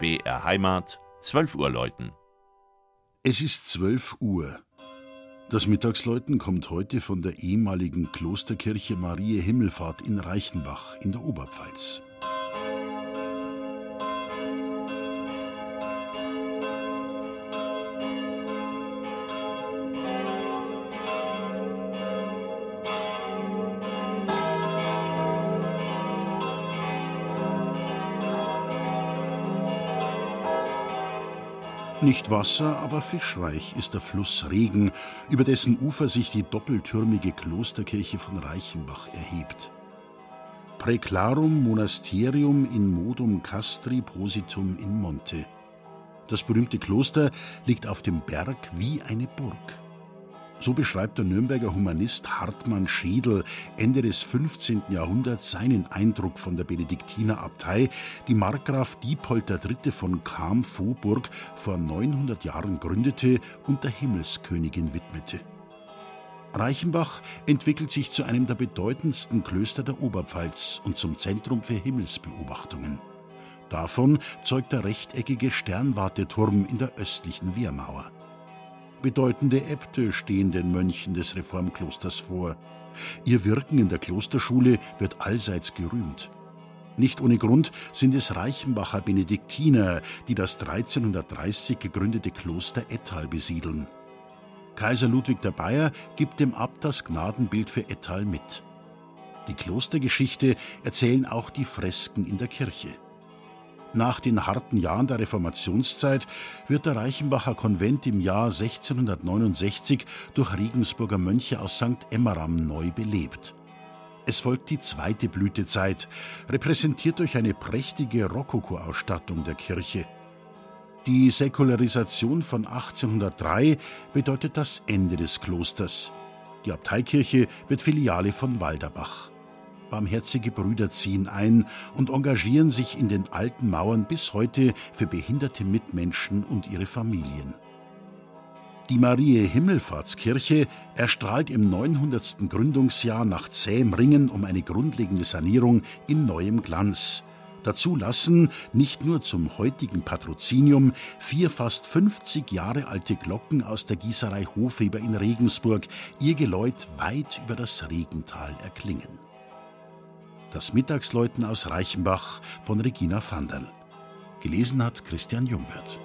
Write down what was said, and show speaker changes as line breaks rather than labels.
BR Heimat, 12 Uhr läuten.
Es ist 12 Uhr. Das Mittagsläuten kommt heute von der ehemaligen Klosterkirche Marie Himmelfahrt in Reichenbach in der Oberpfalz. Nicht Wasser, aber fischreich ist der Fluss Regen, über dessen Ufer sich die doppeltürmige Klosterkirche von Reichenbach erhebt. Preclarum monasterium in modum castri positum in monte. Das berühmte Kloster liegt auf dem Berg wie eine Burg. So beschreibt der Nürnberger Humanist Hartmann Schedel Ende des 15. Jahrhunderts seinen Eindruck von der Benediktinerabtei, die Markgraf Diepold III. von Cham-Vohburg vor 900 Jahren gründete und der Himmelskönigin widmete. Reichenbach entwickelt sich zu einem der bedeutendsten Klöster der Oberpfalz und zum Zentrum für Himmelsbeobachtungen. Davon zeugt der rechteckige Sternwarteturm in der östlichen Wehrmauer. Bedeutende Äbte stehen den Mönchen des Reformklosters vor. Ihr Wirken in der Klosterschule wird allseits gerühmt. Nicht ohne Grund sind es Reichenbacher Benediktiner, die das 1330 gegründete Kloster Ettal besiedeln. Kaiser Ludwig der Bayer gibt dem Abt das Gnadenbild für Ettal mit. Die Klostergeschichte erzählen auch die Fresken in der Kirche. Nach den harten Jahren der Reformationszeit wird der Reichenbacher Konvent im Jahr 1669 durch Regensburger Mönche aus St. Emmeram neu belebt. Es folgt die zweite Blütezeit, repräsentiert durch eine prächtige Rokoko-Ausstattung der Kirche. Die Säkularisation von 1803 bedeutet das Ende des Klosters. Die Abteikirche wird Filiale von Walderbach. Barmherzige Brüder ziehen ein und engagieren sich in den alten Mauern bis heute für behinderte Mitmenschen und ihre Familien. Die Marie Himmelfahrtskirche erstrahlt im 900. Gründungsjahr nach zähem Ringen um eine grundlegende Sanierung in neuem Glanz. Dazu lassen nicht nur zum heutigen Patrozinium vier fast 50 Jahre alte Glocken aus der Gießerei Hofeber in Regensburg ihr Geläut weit über das Regental erklingen. Das Mittagsläuten aus Reichenbach von Regina Vanderl. Gelesen hat Christian Jungwirth.